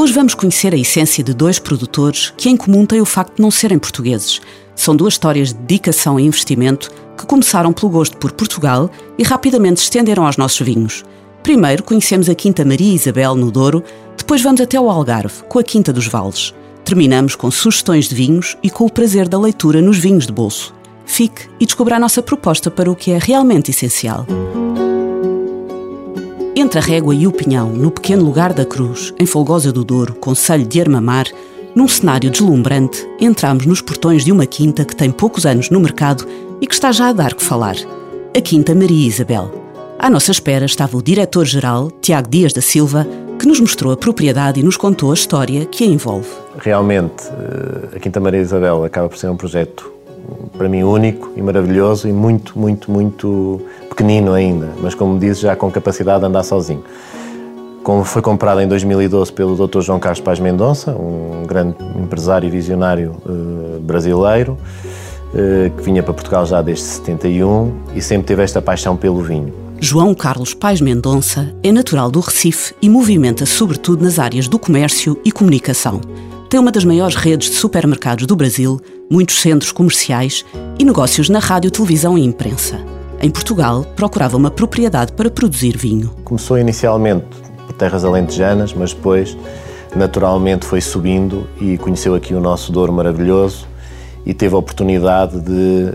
Hoje vamos conhecer a essência de dois produtores que em comum têm o facto de não serem portugueses. São duas histórias de dedicação e investimento que começaram pelo gosto por Portugal e rapidamente se estenderam aos nossos vinhos. Primeiro conhecemos a Quinta Maria Isabel no Douro, depois vamos até o Algarve, com a Quinta dos Vales. Terminamos com sugestões de vinhos e com o prazer da leitura nos vinhos de bolso. Fique e descubra a nossa proposta para o que é realmente essencial. Entre a Régua e o Pinhão, no pequeno lugar da Cruz, em Folgosa do Douro, Conselho de Armamar, num cenário deslumbrante, entramos nos portões de uma quinta que tem poucos anos no mercado e que está já a dar que falar. A Quinta Maria Isabel. À nossa espera estava o diretor-geral, Tiago Dias da Silva, que nos mostrou a propriedade e nos contou a história que a envolve. Realmente, eh, a Quinta Maria Isabel acaba por ser um projeto, para mim, único e maravilhoso e muito, muito, muito pequenino ainda, mas como disse, já com capacidade de andar sozinho. Como foi comprada em 2012 pelo Dr. João Carlos Paz Mendonça, um grande empresário e visionário uh, brasileiro, uh, que vinha para Portugal já desde 71 e sempre teve esta paixão pelo vinho. João Carlos Paz Mendonça é natural do Recife e movimenta-se sobretudo nas áreas do comércio e comunicação. Tem uma das maiores redes de supermercados do Brasil, muitos centros comerciais e negócios na rádio, televisão e imprensa em Portugal, procurava uma propriedade para produzir vinho. Começou inicialmente por terras alentejanas, mas depois, naturalmente, foi subindo e conheceu aqui o nosso Douro maravilhoso e teve a oportunidade de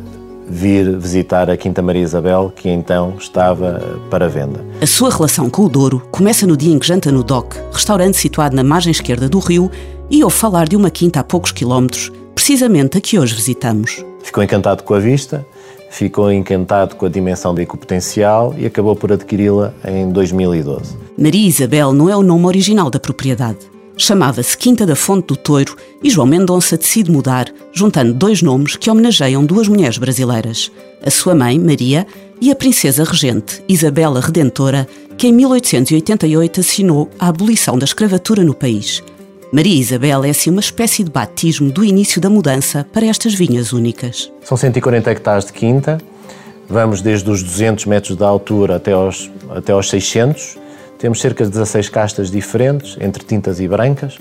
vir visitar a Quinta Maria Isabel, que então estava para venda. A sua relação com o Douro começa no dia em que janta no DOC, restaurante situado na margem esquerda do rio, e ouve falar de uma quinta a poucos quilómetros, precisamente a que hoje visitamos. Ficou encantado com a vista ficou encantado com a dimensão do ecopotencial e acabou por adquiri-la em 2012. Maria Isabel não é o nome original da propriedade. Chamava-se Quinta da Fonte do Toiro e João Mendonça decide mudar, juntando dois nomes que homenageiam duas mulheres brasileiras, a sua mãe, Maria, e a princesa regente, Isabela Redentora, que em 1888 assinou a abolição da escravatura no país. Maria Isabel é assim uma espécie de batismo do início da mudança para estas vinhas únicas. São 140 hectares de quinta, vamos desde os 200 metros de altura até aos, até aos 600. Temos cerca de 16 castas diferentes, entre tintas e brancas.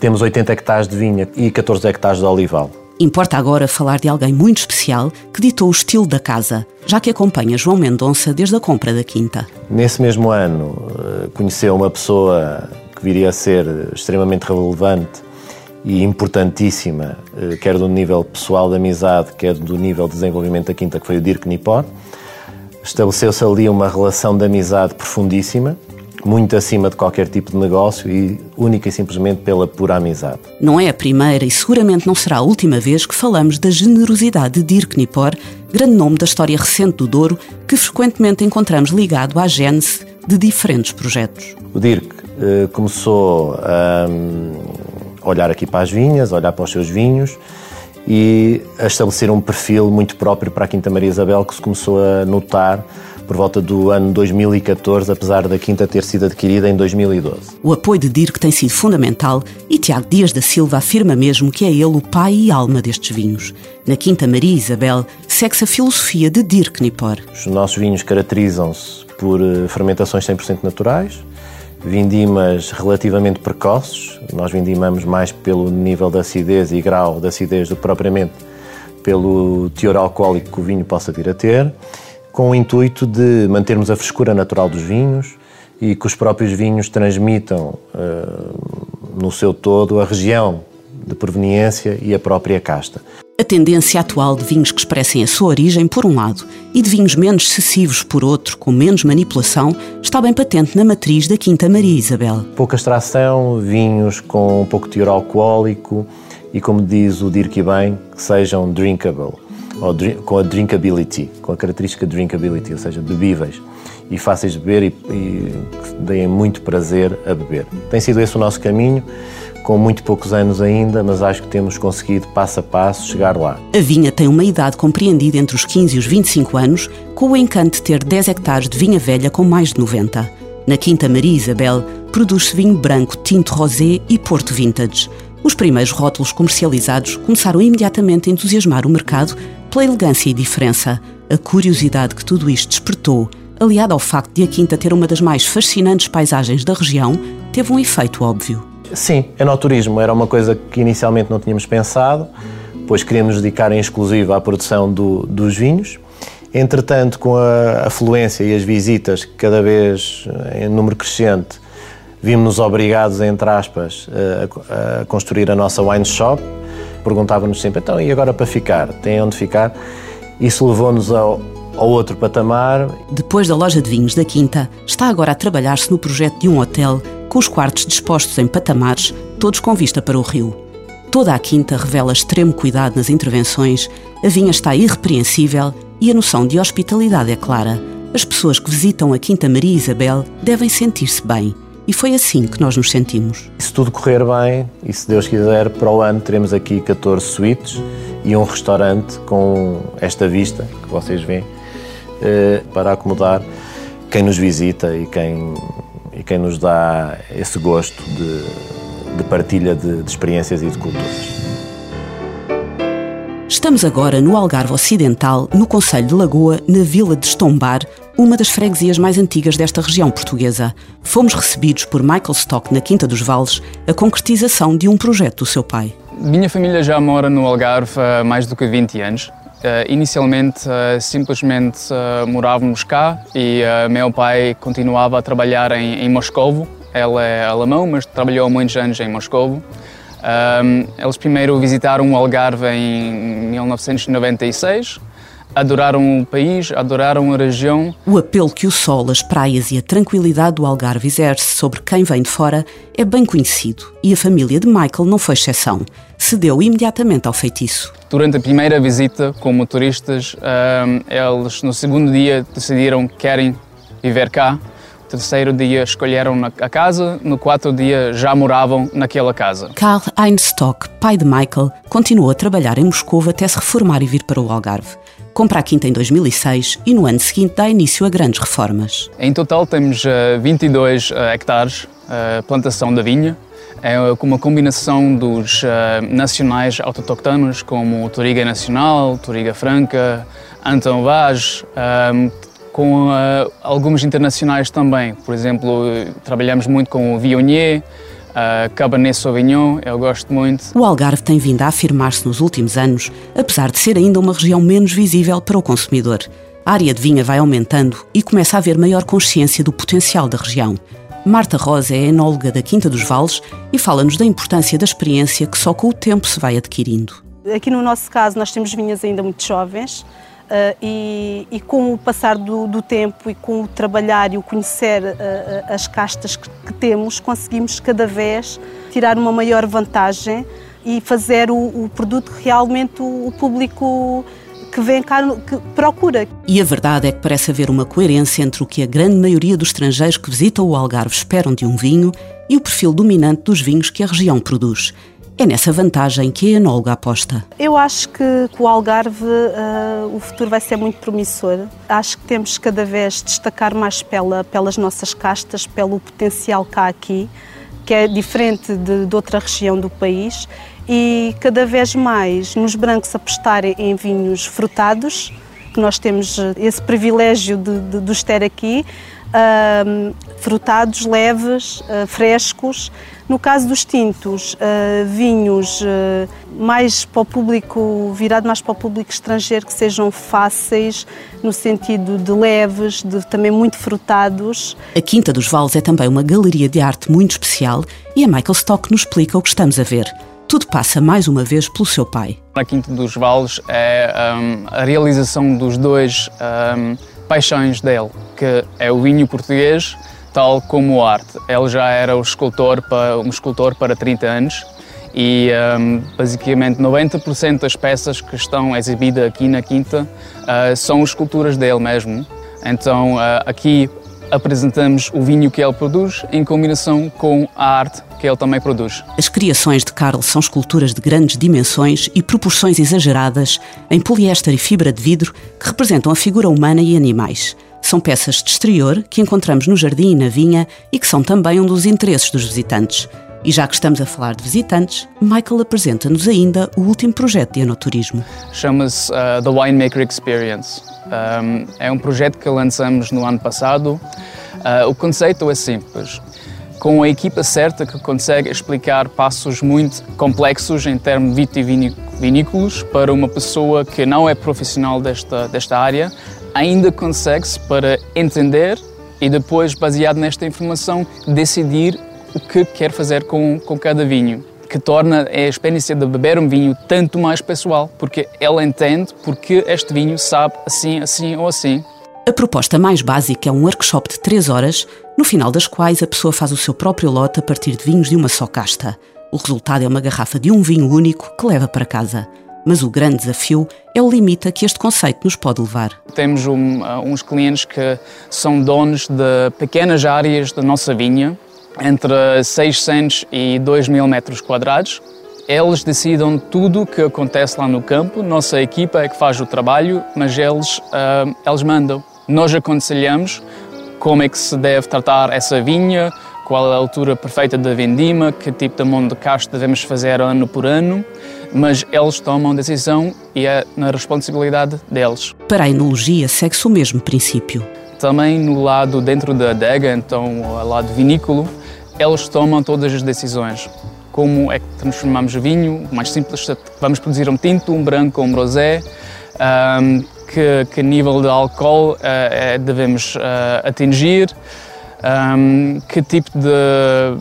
Temos 80 hectares de vinha e 14 hectares de olival. Importa agora falar de alguém muito especial que ditou o estilo da casa, já que acompanha João Mendonça desde a compra da quinta. Nesse mesmo ano, eh, conheceu uma pessoa que viria a ser extremamente relevante e importantíssima, eh, quer do nível pessoal de amizade, quer do nível de desenvolvimento da Quinta, que foi o Dirk Nipor. Estabeleceu-se ali uma relação de amizade profundíssima, muito acima de qualquer tipo de negócio e única e simplesmente pela pura amizade. Não é a primeira e seguramente não será a última vez que falamos da generosidade de Dirk Nipor, grande nome da história recente do Douro, que frequentemente encontramos ligado à gênese de diferentes projetos. O Dirk eh, começou a um, olhar aqui para as vinhas, olhar para os seus vinhos e a estabelecer um perfil muito próprio para a Quinta Maria Isabel que se começou a notar por volta do ano 2014, apesar da quinta ter sido adquirida em 2012. O apoio de Dirk tem sido fundamental e Tiago Dias da Silva afirma mesmo que é ele o pai e alma destes vinhos. Na Quinta Maria Isabel segue-se a filosofia de Dirk Nipor. Os nossos vinhos caracterizam-se por eh, fermentações 100% naturais, vindimas relativamente precoces. Nós vindimamos mais pelo nível de acidez e grau de acidez do que propriamente pelo teor alcoólico que o vinho possa vir a ter, com o intuito de mantermos a frescura natural dos vinhos e que os próprios vinhos transmitam uh, no seu todo a região de proveniência e a própria casta a tendência atual de vinhos que expressem a sua origem, por um lado, e de vinhos menos excessivos, por outro, com menos manipulação, está bem patente na matriz da Quinta Maria Isabel. Pouca extração, vinhos com um pouco teor alcoólico e, como diz o Dirk bem, que sejam drinkable, ou com a drinkability, com a característica drinkability, ou seja, bebíveis e fáceis de beber e, e que deem muito prazer a beber. Tem sido esse o nosso caminho com muito poucos anos ainda, mas acho que temos conseguido passo a passo chegar lá. A vinha tem uma idade compreendida entre os 15 e os 25 anos, com o encanto de ter 10 hectares de vinha velha com mais de 90. Na Quinta Maria Isabel, produz-se vinho branco, tinto rosé e porto vintage. Os primeiros rótulos comercializados começaram imediatamente a entusiasmar o mercado pela elegância e diferença. A curiosidade que tudo isto despertou, aliada ao facto de a Quinta ter uma das mais fascinantes paisagens da região, teve um efeito óbvio. Sim, enoturismo era uma coisa que inicialmente não tínhamos pensado, pois queríamos dedicar em exclusivo à produção do, dos vinhos. Entretanto, com a afluência e as visitas, cada vez em número crescente, vimos-nos obrigados, entre aspas, a, a, construir a nossa wine shop. Perguntávamos sempre, então, e agora para ficar? Tem onde ficar? Isso levou-nos ao, ao outro patamar. Depois da loja de vinhos da Quinta, está agora a trabalhar-se no projeto de um hotel com os quartos dispostos em patamares, todos com vista para o rio. Toda a quinta revela extremo cuidado nas intervenções, a vinha está irrepreensível e a noção de hospitalidade é clara. As pessoas que visitam a Quinta Maria Isabel devem sentir-se bem. E foi assim que nós nos sentimos. Se tudo correr bem, e se Deus quiser, para o ano teremos aqui 14 suítes e um restaurante com esta vista que vocês veem eh, para acomodar quem nos visita e quem e quem nos dá esse gosto de, de partilha de, de experiências e de culturas. Estamos agora no Algarve Ocidental, no Conselho de Lagoa, na vila de Estombar, uma das freguesias mais antigas desta região portuguesa. Fomos recebidos por Michael Stock na Quinta dos Vales, a concretização de um projeto do seu pai. Minha família já mora no Algarve há mais do que 20 anos. Uh, inicialmente, uh, simplesmente uh, morávamos cá e meu pai continuava a trabalhar em, em Moscovo. Ele é alemão, mas trabalhou muitos anos em Moscovo. eles primeiro visitaram o Algarve em 1996 adoraram o país, adoraram a região. O apelo que o sol, as praias e a tranquilidade do Algarve exerce sobre quem vem de fora é bem conhecido e a família de Michael não foi exceção. Cedeu imediatamente ao feitiço. Durante a primeira visita como turistas, eles no segundo dia decidiram que querem viver cá. No terceiro dia escolheram a casa, no quarto dia já moravam naquela casa. Karl Einstock, pai de Michael, continuou a trabalhar em Moscou até se reformar e vir para o Algarve compra a quinta em 2006 e no ano seguinte dá início a grandes reformas. Em total temos 22 uh, uh, hectares uh, plantação da vinha, é uma combinação dos nacionais autototonos como Toriga Nacional, Toriga Franca, Anton Vaz, um, com alguns internacionais também. Por exemplo, trabalhamos muito com o Viognier, Uh, Cabernet Sauvignon, eu gosto muito. O Algarve tem vindo a afirmar-se nos últimos anos, apesar de ser ainda uma região menos visível para o consumidor. A área de vinha vai aumentando e começa a haver maior consciência do potencial da região. Marta Rosa é enóloga da Quinta dos Vales e fala-nos da importância da experiência que só com o tempo se vai adquirindo. Aqui no nosso caso, nós temos vinhas ainda muito jovens, Uh, e, e, com o passar do, do, tempo e com o trabalhar e o conhecer uh, as castas que, que, temos, conseguimos cada vez tirar uma maior vantagem e fazer o, o produto que realmente o, o público que vem cá que procura. E a verdade é que parece haver uma coerência entre o que a grande maioria dos estrangeiros que visitam o Algarve esperam de um vinho e o perfil dominante dos vinhos que a região produz. É nessa vantagem que a enóloga aposta. Eu acho que com o Algarve uh, o futuro vai ser muito promissor. Acho que temos cada vez destacar mais pela, pelas nossas castas, pelo potencial que há aqui, que é diferente de, de outra região do país, e cada vez mais nos brancos apostarem em vinhos frutados, que nós temos eh, esse privilégio de, de, de os ter aqui, uh, frutados, leves, uh, frescos. No caso dos tintos, uh, vinhos uh, mais para o público, virado mais para o público estrangeiro, que sejam fáceis, no sentido de leves, de também muito frutados. A Quinta dos Vales é também uma galeria de arte muito especial e a Michael Stock nos explica o que estamos a ver. Tudo passa mais uma vez pelo seu pai. A Quinta dos Vales é um, a realização dos dois um, paixões dele, que é o vinho português tal como a arte. Ele já era um escultor para, um escultor para 30 anos e um, basicamente 90% das peças que estão exibidas aqui na Quinta uh, são esculturas dele mesmo. Então uh, aqui apresentamos o vinho que ele produz em combinação com a arte que ele também produz. As criações de Carl são esculturas de grandes dimensões e proporções exageradas em poliéster e fibra de vidro que representam a figura humana e animais. São peças de exterior que encontramos no jardim e na vinha e que são também um dos interesses dos visitantes. E já que estamos a falar de visitantes, Michael apresenta-nos ainda o último projeto de enoturismo. Chama-se uh, The Winemaker Experience. Um, é um projeto que lançamos no ano passado. Uh, o conceito é simples. Com a equipa certa que consegue explicar passos muito complexos em termos vitivinícolas para uma pessoa que não é profissional desta, desta área, ainda consegue-se para entender e depois, baseado nesta informação, decidir o que quer fazer com, com cada vinho que torna a experiência de beber um vinho tanto mais pessoal, porque ela entende porque este vinho sabe assim, assim ou assim. A proposta mais básica é um workshop de 3 horas, no final das quais a pessoa faz o seu próprio lote a partir de vinhos de uma só casta. O resultado é uma garrafa de um vinho único que leva para casa. Mas o grande desafio é o limite a que este conceito nos pode levar. Temos um, uh, uns clientes que são donos de pequenas áreas da nossa vinha, entre 600 e 2 mil metros quadrados. Eles decidem tudo o que acontece lá no campo, nossa equipa é que faz o trabalho, mas eles, uh, eles mandam. Nós aconselhamos como é que se deve tratar essa vinha, qual a altura perfeita da vendima, que tipo de mão de caixa devemos fazer ano por ano, mas eles tomam decisão e é na responsabilidade deles. Para a enologia segue-se o mesmo princípio. Também no lado dentro da adega, então ao lado vinícola, eles tomam todas as decisões. Como é que transformamos vinho, mais simples, vamos produzir um tinto, um branco um rosé, um, que, que, nível de álcool uh, devemos uh, atingir, um, que tipo de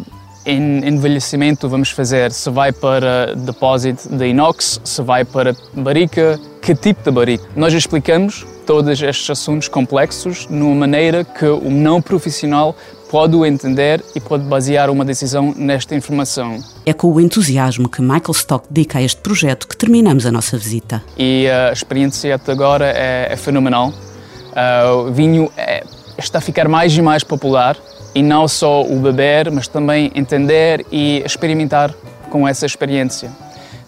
envelhecimento vamos fazer, se vai para depósito de inox, se vai para barrica, que tipo de barrica. Nós explicamos todos estes assuntos complexos numa maneira que o não profissional pode o entender e pode basear uma decisão nesta informação. É com o entusiasmo que Michael Stock dedica a este projeto que terminamos a nossa visita. E a experiência até agora é, é fenomenal. Uh, o vinho é, está a ficar mais e mais popular e não só o beber, mas também entender e experimentar com essa experiência.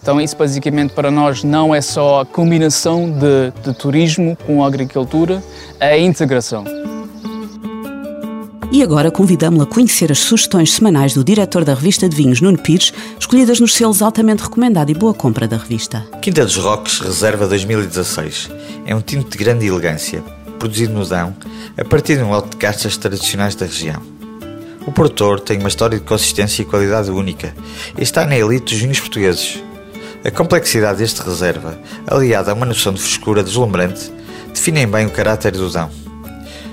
Então, isso basicamente para nós não é só a combinação de, de turismo com a agricultura, é a integração. E agora convidamos-la a conhecer as sugestões semanais do diretor da revista de vinhos, Nuno Pires, escolhidas nos selos altamente recomendado e boa compra da revista. Quinta dos Roques Reserva 2016 é um tinto de grande elegância, produzido no Dão, a partir de um lote de castas tradicionais da região. O produtor tem uma história de consistência e qualidade única e está na elite dos vinhos portugueses. A complexidade deste reserva, aliada a uma noção de frescura deslumbrante, definem bem o caráter do Dão.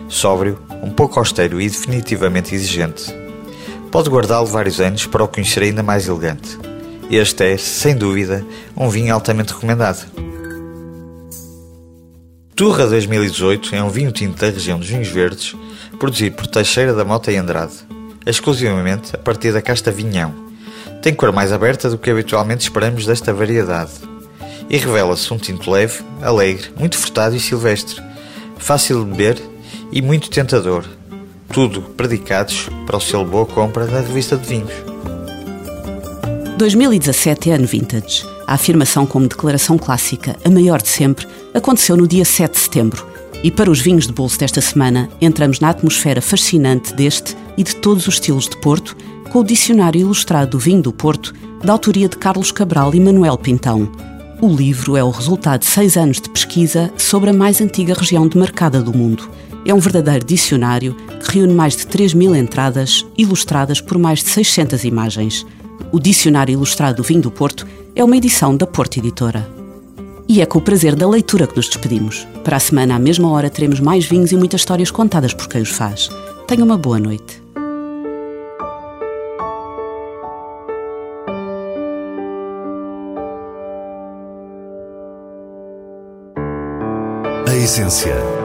Sóbrio, um pouco austero e definitivamente exigente. Pode guardá-lo vários anos para o conhecer ainda mais elegante. Este é, sem dúvida, um vinho altamente recomendado. Turra 2018 é um vinho tinto da região dos vinhos verdes, produzido por Teixeira da Mota e Andrade, exclusivamente a partir da casta Vinhão. Tem cor mais aberta do que habitualmente esperamos desta variedade. E revela-se um tinto leve, alegre, muito frutado e silvestre, fácil de beber e muito tentador. Tudo predicados para o selo Boa Compra da revista de vinhos. 2017 é ano vintage. A afirmação como declaração clássica, a maior de sempre, aconteceu no dia 7 de setembro. E para os vinhos de bolso desta semana, entramos na atmosfera fascinante deste e de todos os estilos de Porto, com o dicionário ilustrado do vinho do Porto, da autoria de Carlos Cabral e Manuel Pintão. O livro é o resultado de seis anos de pesquisa sobre a mais antiga região demarcada do mundo é um verdadeiro dicionário que reúne mais de 3 mil entradas, ilustradas por mais de 600 imagens. O Dicionário Ilustrado do Vinho do Porto é uma edição da Porto Editora. E é com o prazer da leitura que nos despedimos. Para a semana, à mesma hora, teremos mais vinhos e muitas histórias contadas por quem os faz. Tenha uma boa noite. A essência